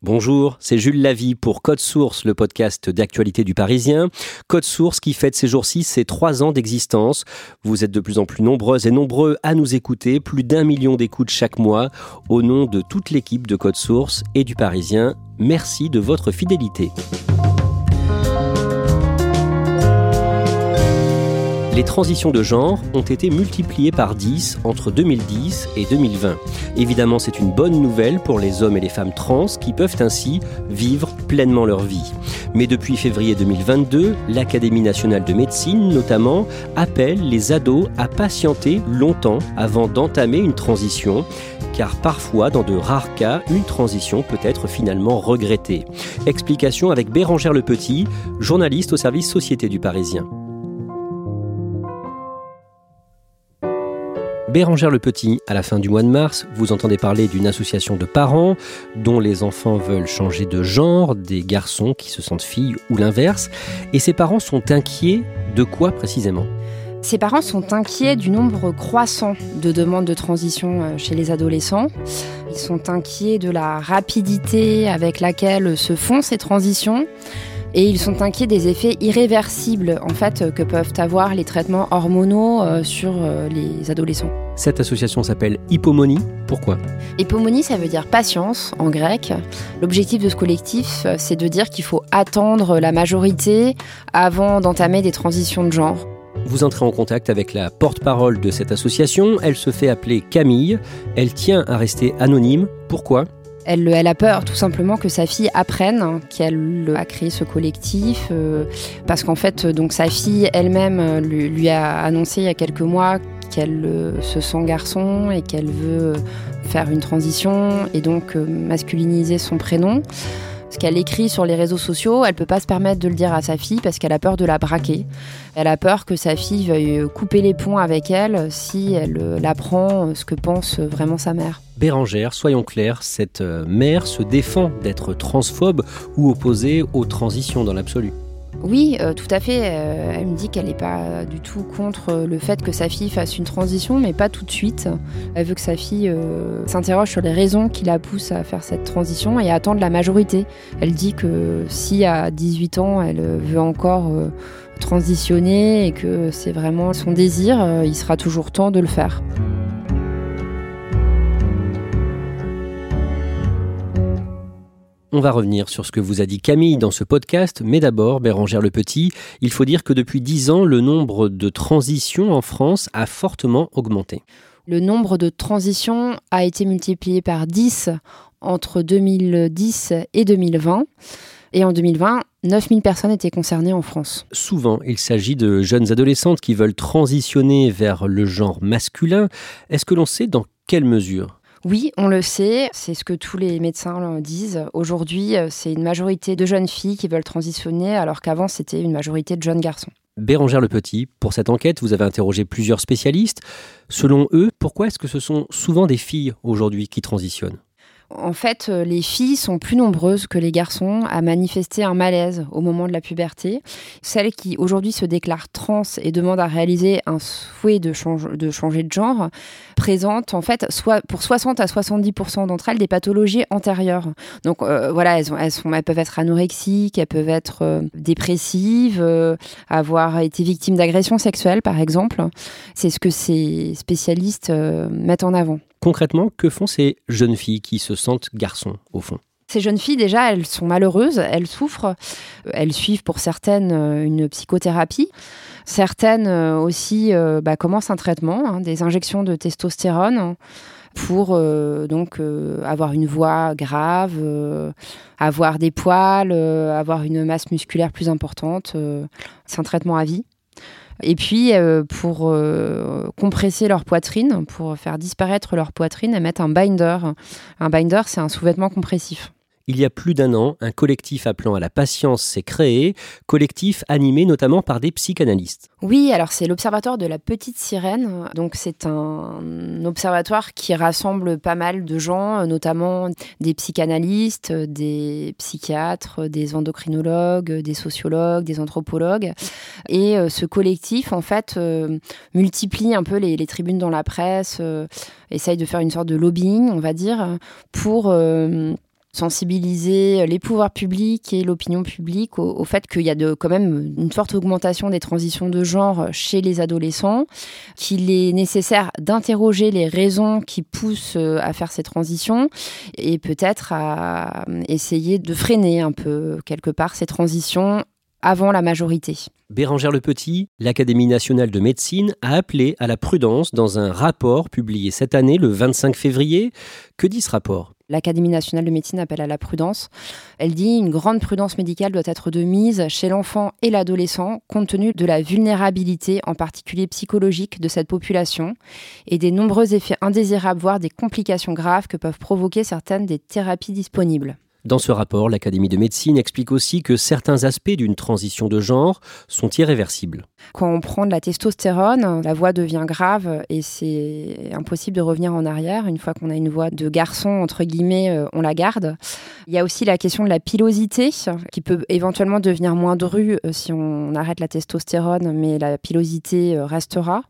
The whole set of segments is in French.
Bonjour, c'est Jules Lavie pour Code Source, le podcast d'actualité du Parisien. Code Source qui fête ces jours-ci ses trois ans d'existence. Vous êtes de plus en plus nombreuses et nombreux à nous écouter, plus d'un million d'écoutes chaque mois. Au nom de toute l'équipe de Code Source et du Parisien, merci de votre fidélité. Les transitions de genre ont été multipliées par 10 entre 2010 et 2020. Évidemment, c'est une bonne nouvelle pour les hommes et les femmes trans qui peuvent ainsi vivre pleinement leur vie. Mais depuis février 2022, l'Académie nationale de médecine notamment appelle les ados à patienter longtemps avant d'entamer une transition car parfois, dans de rares cas, une transition peut être finalement regrettée. Explication avec Bérangère Le Petit, journaliste au service Société du Parisien. Bérangère Le Petit, à la fin du mois de mars, vous entendez parler d'une association de parents dont les enfants veulent changer de genre, des garçons qui se sentent filles ou l'inverse. Et ces parents sont inquiets de quoi précisément? Ces parents sont inquiets du nombre croissant de demandes de transition euh, chez les adolescents. Ils sont inquiets de la rapidité avec laquelle se font ces transitions et ils sont inquiets des effets irréversibles en fait que peuvent avoir les traitements hormonaux euh, sur euh, les adolescents. Cette association s'appelle Hippomonie. Pourquoi? Hippomonie, ça veut dire patience en grec. L'objectif de ce collectif, euh, c'est de dire qu'il faut attendre la majorité avant d'entamer des transitions de genre. Vous entrez en contact avec la porte-parole de cette association. Elle se fait appeler Camille. Elle tient à rester anonyme. Pourquoi? Elle, a peur tout simplement que sa fille apprenne qu'elle a créé ce collectif, euh, parce qu'en fait, donc sa fille elle-même euh, lui, a annoncé il y a quelques mois qu'elle euh, se sent garçon et qu'elle veut faire une transition et donc masculiniser son prénom. Ce qu'elle écrit sur les réseaux sociaux, elle peut pas se permettre de le dire à sa fille parce qu'elle a peur de la braquer. Elle a peur que sa fille veuille couper les ponts avec elle si elle apprend ce que pense vraiment sa mère. Bérangère, soyons clairs, cette euh, mère se défend d'être transphobe ou opposée aux transitions dans l'absolu. Oui, euh, tout à fait. Euh, elle me dit qu'elle n'est pas du tout contre le fait que sa fille fasse une transition, mais pas tout de suite. Elle veut que sa fille s'interroge sur les raisons qui la poussent à faire cette transition et à attendre la majorité. Elle dit que si à 18 ans, elle veut encore transitionner et que c'est vraiment son désir, il sera toujours temps de le faire. On va revenir sur ce que vous a dit Camille dans ce podcast, mais d'abord, Bérangère Le Petit, il faut dire que depuis dix ans, le nombre de transitions en France a fortement augmenté. Le nombre de transitions a été multiplié par 10 entre 2010 et 2020. Et en 2020, 9000 personnes étaient concernées en France. Souvent, il s'agit de jeunes adolescentes qui veulent transitionner vers le genre masculin. Est-ce que l'on sait dans quelle mesure oui, on le sait, c'est ce que tous les médecins disent. Aujourd'hui, euh, c'est une majorité de jeunes filles qui veulent transitionner, alors qu'avant, c'était une majorité de jeunes garçons. Bérangère Le Petit, pour cette enquête, vous avez interrogé plusieurs spécialistes. Selon eux, pourquoi est-ce que ce sont souvent des filles aujourd'hui qui transitionnent? En fait, euh, les filles sont plus nombreuses que les garçons à manifester un malaise au moment de la puberté. Celles qui aujourd'hui se déclarent trans et demandent à réaliser un souhait de, changer de genre présentent en fait pour 60 à 70% d'entre elles des pathologies antérieures. Donc euh, voilà, elles peuvent être anorexiques, elles peuvent être euh, dépressives, avoir été victimes d'agressions sexuelles par exemple. C'est ce que ces spécialistes mettent en avant. Concrètement, que font ces jeunes filles qui se sentent garçons, au fond? Ces jeunes filles, déjà, elles sont malheureuses, elles souffrent. Elles suivent pour certaines une psychothérapie. Certaines aussi bah, commencent un traitement, hein, des injections de testostérone pour euh, donc euh, avoir une voix grave, euh, avoir des poils, avoir une masse musculaire plus importante. c'est un traitement à vie. Et puis, pour compresser leur poitrine, pour faire disparaître leur poitrine, elles mettent un binder. Un binder, c'est un sous-vêtement compressif. Il y a plus d'un an, un collectif appelant à la patience s'est créé, collectif animé notamment par des psychanalystes. Oui, alors c'est l'Observatoire de la Petite Sirène. Donc c'est un observatoire qui rassemble pas mal de gens, notamment des psychanalystes, des psychiatres, des endocrinologues, des sociologues, des anthropologues. Et euh, ce collectif, en fait, euh, multiplie un peu les, tribunes dans la presse, euh, essaye de faire une sorte de lobbying, on va dire, pour sensibiliser les pouvoirs publics et l'opinion publique au, fait qu'il y a de, quand même une forte augmentation des transitions de genre chez les adolescents, qu'il est nécessaire d'interroger les raisons qui poussent euh, à faire ces transitions et peut-être à essayer de freiner un peu quelque part ces transitions avant la majorité. Bérangère Le Petit, l'Académie nationale de médecine a appelé à la prudence dans un rapport publié cette année le 25 février. Que dit ce rapport? L'Académie nationale de médecine appelle à la prudence. Elle dit une grande prudence médicale doit être de mise chez l'enfant et l'adolescent compte tenu de la vulnérabilité, en particulier psychologique, de cette population et des nombreux effets indésirables, voire des complications graves que peuvent provoquer certaines des thérapies disponibles. Dans ce rapport, l'Académie de médecine explique aussi que certains aspects d'une transition de genre sont irréversibles. Quand on prend de la testostérone, la voix devient grave et c'est impossible de revenir en arrière. Une fois qu'on a une voix de garçon, entre guillemets, euh, on la garde. Il y a aussi la question de la pilosité qui peut éventuellement devenir moins drue euh, si on arrête la testostérone, mais la pilosité euh, restera.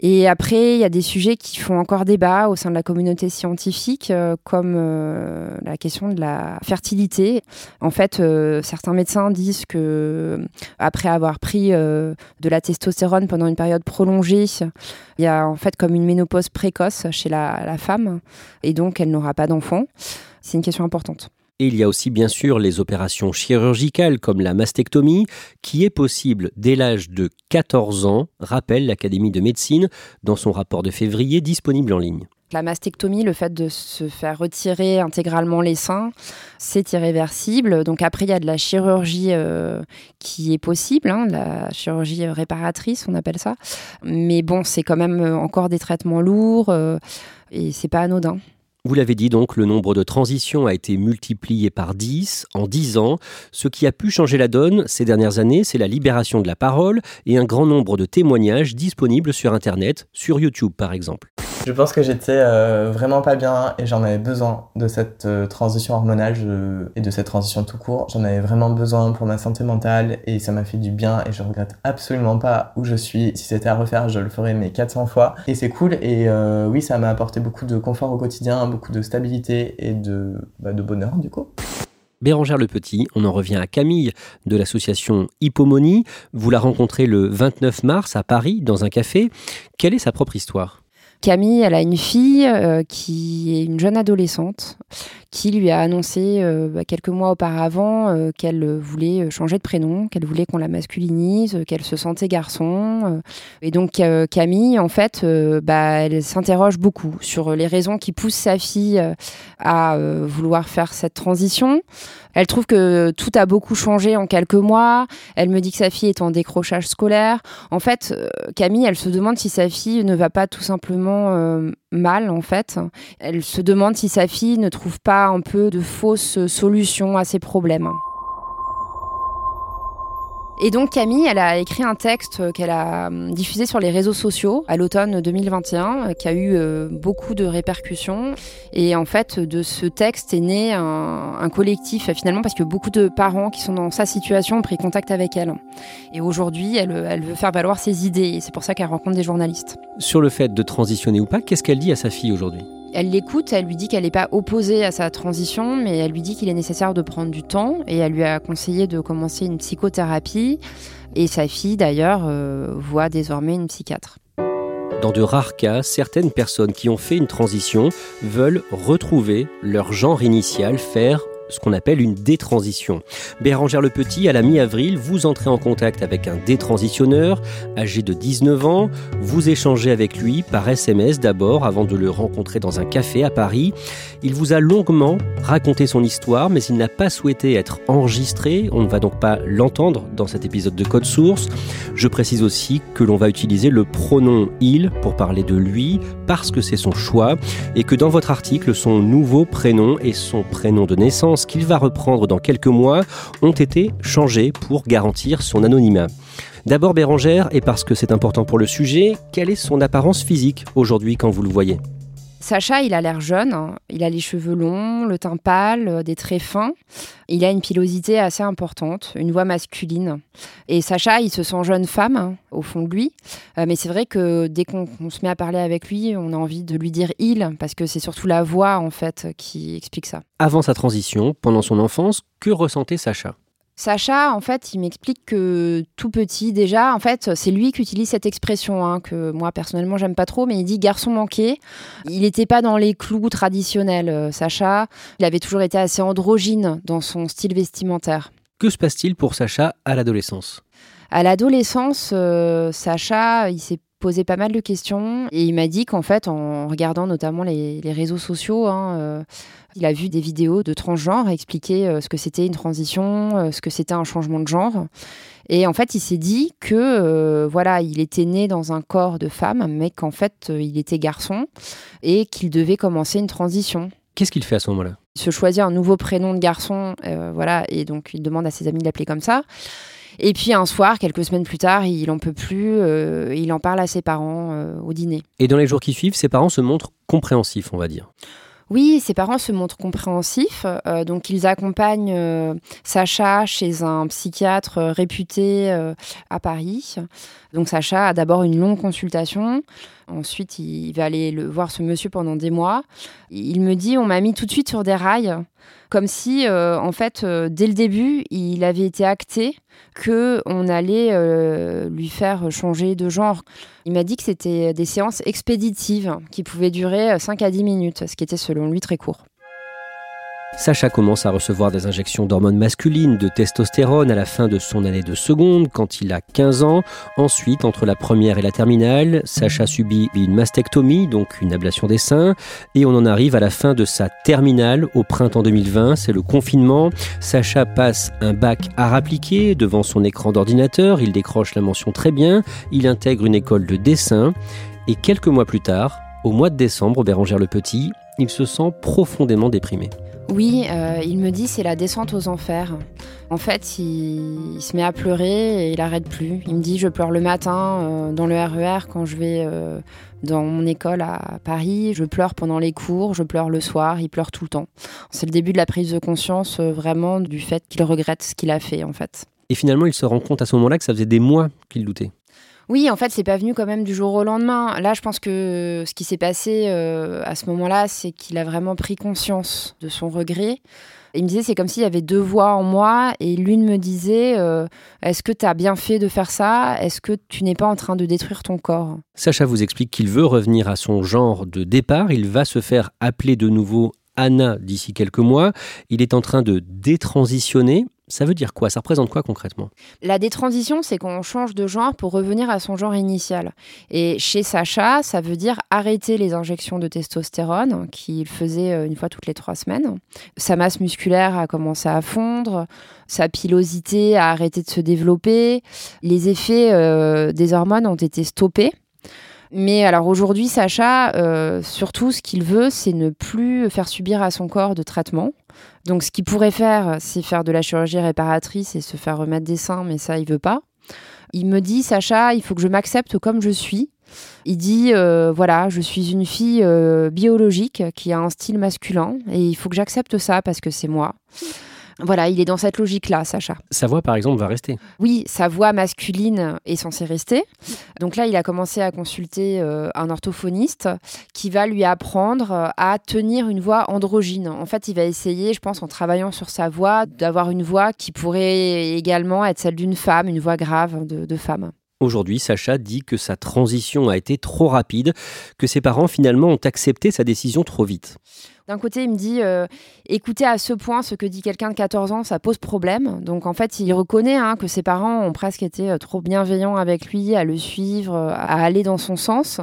Et après, il y a des sujets qui font encore débat au sein de la communauté scientifique, euh, comme euh, la question de la fertilité. En fait, euh, certains médecins disent que après avoir pris de la testostérone pendant une période prolongée, il y a en fait comme une ménopause précoce chez la, la femme, et donc elle n'aura pas d'enfant. C'est une question importante. Et il y a aussi bien sûr les opérations chirurgicales comme la mastectomie, qui est possible dès l'âge de 14 ans, rappelle l'Académie de médecine dans son rapport de février disponible en ligne. La mastectomie, le fait de se faire retirer intégralement les seins, c'est irréversible. Donc après, il y a de la chirurgie euh, qui est possible, hein, la chirurgie réparatrice, on appelle ça. Mais bon, c'est quand même encore des traitements lourds euh, et c'est pas anodin. Vous l'avez dit donc, le nombre de transitions a été multiplié par 10 en 10 ans. Ce qui a pu changer la donne ces dernières années, c'est la libération de la parole et un grand nombre de témoignages disponibles sur Internet, sur YouTube par exemple. Je pense que j'étais euh, vraiment pas bien et j'en avais besoin de cette euh, transition hormonale et de cette transition tout court. J'en avais vraiment besoin pour ma santé mentale et ça m'a fait du bien et je regrette absolument pas où je suis. Si c'était à refaire, je le ferais mais 400 fois. Et c'est cool et euh, oui, ça m'a apporté beaucoup de confort au quotidien, de stabilité et de, bah, de bonheur du coup. Bérangère Le Petit, on en revient à Camille de l'association Hippomonie. Vous la rencontrez le 29 mars à Paris dans un café. Quelle est sa propre histoire? Camille, elle a une fille euh, qui est une jeune adolescente qui lui a annoncé euh, bah, quelques mois auparavant euh, qu'elle voulait changer de prénom, qu'elle voulait qu'on la masculinise, qu'elle se sentait garçon. Et donc Camille, en fait, bah, elle s'interroge beaucoup sur les raisons qui poussent sa fille à vouloir faire cette transition. Elle trouve que tout a beaucoup changé en quelques mois. Elle me dit que sa fille est en décrochage scolaire. En fait, Camille, elle se demande si sa fille ne va pas tout simplement euh, mal, en fait. Elle se demande si sa fille ne trouve pas un peu de fausses solutions à ses problèmes. Et donc Camille, elle a écrit un texte qu'elle a hum, diffusé sur les réseaux sociaux à l'automne 2021, qui a eu euh, beaucoup de répercussions. Et en fait, de ce texte est né un, collectif finalement, parce que beaucoup de parents qui sont dans sa situation ont pris contact avec elle. Et aujourd'hui, elle, elle veut faire valoir ses idées, et c'est pour ça qu'elle rencontre des journalistes. Sur le fait de transitionner ou pas, qu'est-ce qu'elle dit à sa fille aujourd'hui? Elle l'écoute, elle lui dit qu'elle n'est pas opposée à sa transition, mais elle lui dit qu'il est nécessaire de prendre du temps et elle lui a conseillé de commencer une psychothérapie. Et sa fille, d'ailleurs, euh, voit désormais une psychiatre. Dans de rares cas, certaines personnes qui ont fait une transition veulent retrouver leur genre initial, faire ce qu'on appelle une détransition. Bérangère Le Petit, à la mi-avril, vous entrez en contact avec un détransitionneur âgé de 19 ans. Vous échangez avec lui par SMS d'abord avant de le rencontrer dans un café à Paris. Il vous a longuement raconté son histoire, mais il n'a pas souhaité être enregistré. On ne va donc pas l'entendre dans cet épisode de Code Source. Je précise aussi que l'on va utiliser le pronom il pour parler de lui parce que c'est son choix et que dans votre article, son nouveau prénom et son prénom de naissance qu'il va reprendre dans quelques mois ont été changés pour garantir son anonymat. D'abord Bérangère, et parce que c'est important pour le sujet, quelle est son apparence physique aujourd'hui quand vous le voyez? Sacha, il a l'air jeune, hein. il a les cheveux longs, le teint pâle, euh, des traits fins. Il a une pilosité assez importante, une voix masculine. Et Sacha, il se sent jeune femme hein, au fond de lui. Euh, mais c'est vrai que dès qu'on se met à parler avec lui, on a envie de lui dire il, parce que c'est surtout la voix en fait qui explique ça. Avant sa transition, pendant son enfance, que ressentait Sacha? Sacha, en fait, il m'explique que tout petit, déjà, en fait, c'est lui qui utilise cette expression, hein, que moi, personnellement, j'aime pas trop, mais il dit garçon manqué. Il n'était pas dans les clous traditionnels, euh, Sacha. Il avait toujours été assez androgyne dans son style vestimentaire. Que se passe-t-il pour Sacha à l'adolescence? À l'adolescence, euh, Sacha, il s'est posé pas mal de questions et il m'a dit qu'en fait, en regardant notamment les, réseaux sociaux, hein, euh, il a vu des vidéos de transgenres expliquer euh, ce que c'était une transition, euh, ce que c'était un changement de genre. Et en fait, il s'est dit que voilà, il était né dans un corps de femme, mais qu'en fait, il était garçon et qu'il devait commencer une transition. Qu'est-ce qu'il fait à ce moment-là? Il se choisit un nouveau prénom de garçon, voilà, et donc il demande à ses amis de l'appeler comme ça. Et puis un soir, quelques semaines plus tard, il en peut plus, il en parle à ses parents au dîner. Et dans les jours qui suivent, ses parents se montrent compréhensifs, on va dire. Oui, ses parents se montrent compréhensifs, euh, donc ils accompagnent euh, Sacha chez un psychiatre euh, réputé à Paris. Donc Sacha a d'abord une longue consultation, ensuite il va aller le, voir ce monsieur pendant des mois. Il me dit on m'a mis tout de suite sur des rails, comme si en fait dès le début il avait été acté que on allait lui faire changer de genre. Il m'a dit que c'était des séances expéditives qui pouvaient durer 5 à 10 minutes, ce qui était selon lui très court. Sacha commence à recevoir des injections d'hormones masculines, de testostérone à la fin de son année de seconde, quand il a 15 ans. Ensuite, entre la première et la terminale, Sacha subit une mastectomie, donc une ablation des seins, et on en arrive à la fin de sa terminale au printemps 2020, c'est le confinement. Sacha passe un bac à appliqué devant son écran d'ordinateur, il décroche la mention très bien, il intègre une école de dessin, et quelques mois plus tard, au mois de décembre, Bérangère le Petit, il se sent profondément déprimé. Oui, euh, il me dit c'est la descente aux enfers. En fait, il, se met à pleurer et il arrête plus. Il me dit je pleure le matin euh, dans le RER e quand je vais euh, dans mon école à Paris, je pleure pendant les cours, je pleure le soir, il pleure tout le temps. C'est le début de la prise de conscience vraiment du fait qu'il regrette ce qu'il a fait en fait. Et finalement, il se rend compte à ce moment-là que ça faisait des mois qu'il doutait. Oui, en fait, c'est pas venu quand même du jour au lendemain. Là, je pense que ce qui s'est passé euh, à ce moment-là, c'est qu'il a vraiment pris conscience de son regret. il me disait, c'est comme s'il y avait deux voix en moi, et l'une me disait, euh, est-ce que tu as bien fait de faire ça? Est-ce que tu n'es pas en train de détruire ton corps? Sacha vous explique qu'il veut revenir à son genre de départ. Il va se faire appeler de nouveau Anna d'ici quelques mois. Il est en train de détransitionner. Ça veut dire quoi? Ça représente quoi concrètement? La détransition, c'est qu'on change de genre pour revenir à son genre initial. Et chez Sacha, ça veut dire arrêter les injections de testostérone qu'il faisait euh, une fois toutes les trois semaines. Sa masse musculaire a commencé à fondre, sa pilosité a arrêté de se développer, les effets euh, des hormones ont été stoppés. Mais alors aujourd'hui, Sacha, euh, surtout ce qu'il veut, c'est ne plus faire subir à son corps de traitement. Donc ce qu'il pourrait faire, c'est faire de la chirurgie réparatrice et se faire remettre des seins, mais ça, il veut pas. Il me dit, Sacha, il faut que je m'accepte comme je suis. Il dit, euh, voilà, je suis une fille euh, biologique qui a un style masculin et il faut que j'accepte ça parce que c'est moi. Voilà, il est dans cette logique-là, Sacha. Sa voix, par exemple, va rester. Oui, sa voix masculine est censée rester. Donc là, il a commencé à consulter euh, un orthophoniste qui va lui apprendre à tenir une voix androgyne. En fait, il va essayer, je pense, en travaillant sur sa voix, d'avoir une voix qui pourrait également être celle d'une femme, une voix grave de, de femme. Aujourd'hui, Sacha dit que sa transition a été trop rapide, que ses parents finalement ont accepté sa décision trop vite. D'un côté, il me dit euh, écouter à ce point ce que dit quelqu'un de 14 ans, ça pose problème. Donc en fait, il reconnaît hein, que ses parents ont presque été euh, trop bienveillants avec lui, à le suivre, euh, à aller dans son sens.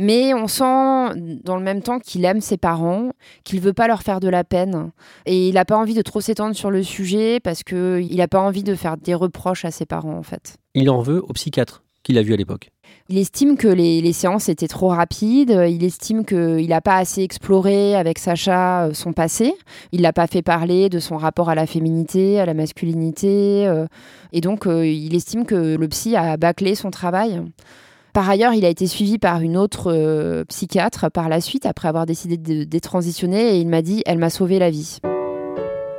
Mais on sent dans le même temps qu'il aime ses parents, qu'il veut pas leur faire de la peine. Et il n'a pas envie de trop s'étendre sur le sujet parce qu'il n'a pas envie de faire des reproches à ses parents, en fait. Il en veut au psychiatre qu'il a vu à l'époque. Il estime que les, séances étaient trop rapides. Il estime qu'il n'a pas assez exploré avec Sacha euh, son passé. Il l'a pas fait parler de son rapport à la féminité, à la masculinité. Euh. et donc, euh, il estime que le psy a bâclé son travail. Par ailleurs, il a été suivi par une autre psychiatre par la suite, après avoir décidé de détransitionner, et il m'a dit Elle m'a sauvé la vie.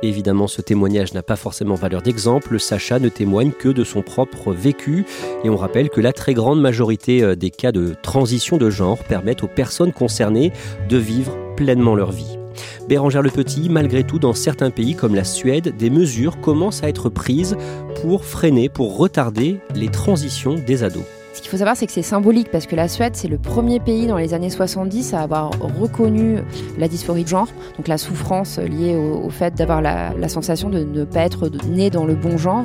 Évidemment, ce témoignage n'a pas forcément valeur d'exemple. Sacha ne témoigne que de son propre vécu. Et on rappelle que la très grande majorité euh, des cas de transition de genre permettent aux personnes concernées de vivre pleinement leur vie. Bérangère Le Petit, malgré tout, dans certains pays comme la Suède, des mesures commencent à être prises pour freiner, pour retarder les transitions des ados. Ce qu'il faut savoir, c'est que c'est symbolique parce que la Suède, c'est le premier pays dans les années 70 à avoir reconnu la dysphorie de genre, donc la souffrance liée au, fait d'avoir la, sensation de ne pas être né dans le bon genre.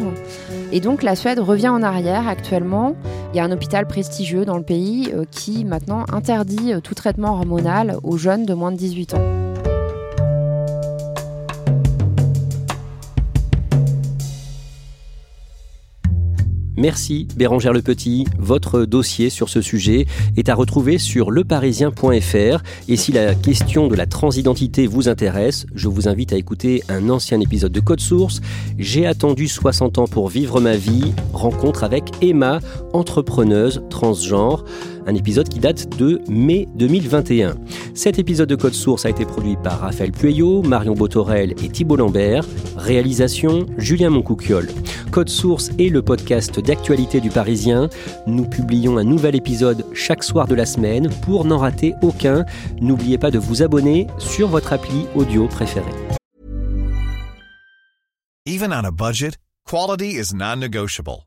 Et donc la Suède revient en arrière actuellement. Il y a un hôpital prestigieux dans le pays euh, qui maintenant interdit euh, tout traitement hormonal aux jeunes de moins de 18 ans. Merci Bérangère Le Petit. Votre dossier sur ce sujet est à retrouver sur leparisien.fr. Et si la question de la transidentité vous intéresse, je vous invite à écouter un ancien épisode de Code Source. J'ai attendu 60 ans pour vivre ma vie. Rencontre avec Emma, entrepreneuse transgenre un épisode qui date de mai 2021. Cet épisode de Code Source a été produit par Raphaël Pueyo, Marion Botorel et Thibault Lambert. Réalisation Julien Moncouquiole. Code Source est le podcast d'actualité du Parisien. Nous publions un nouvel épisode chaque soir de la semaine. Pour n'en rater aucun, n'oubliez pas de vous abonner sur votre appli audio préférée. Even on a budget, quality is non-negotiable.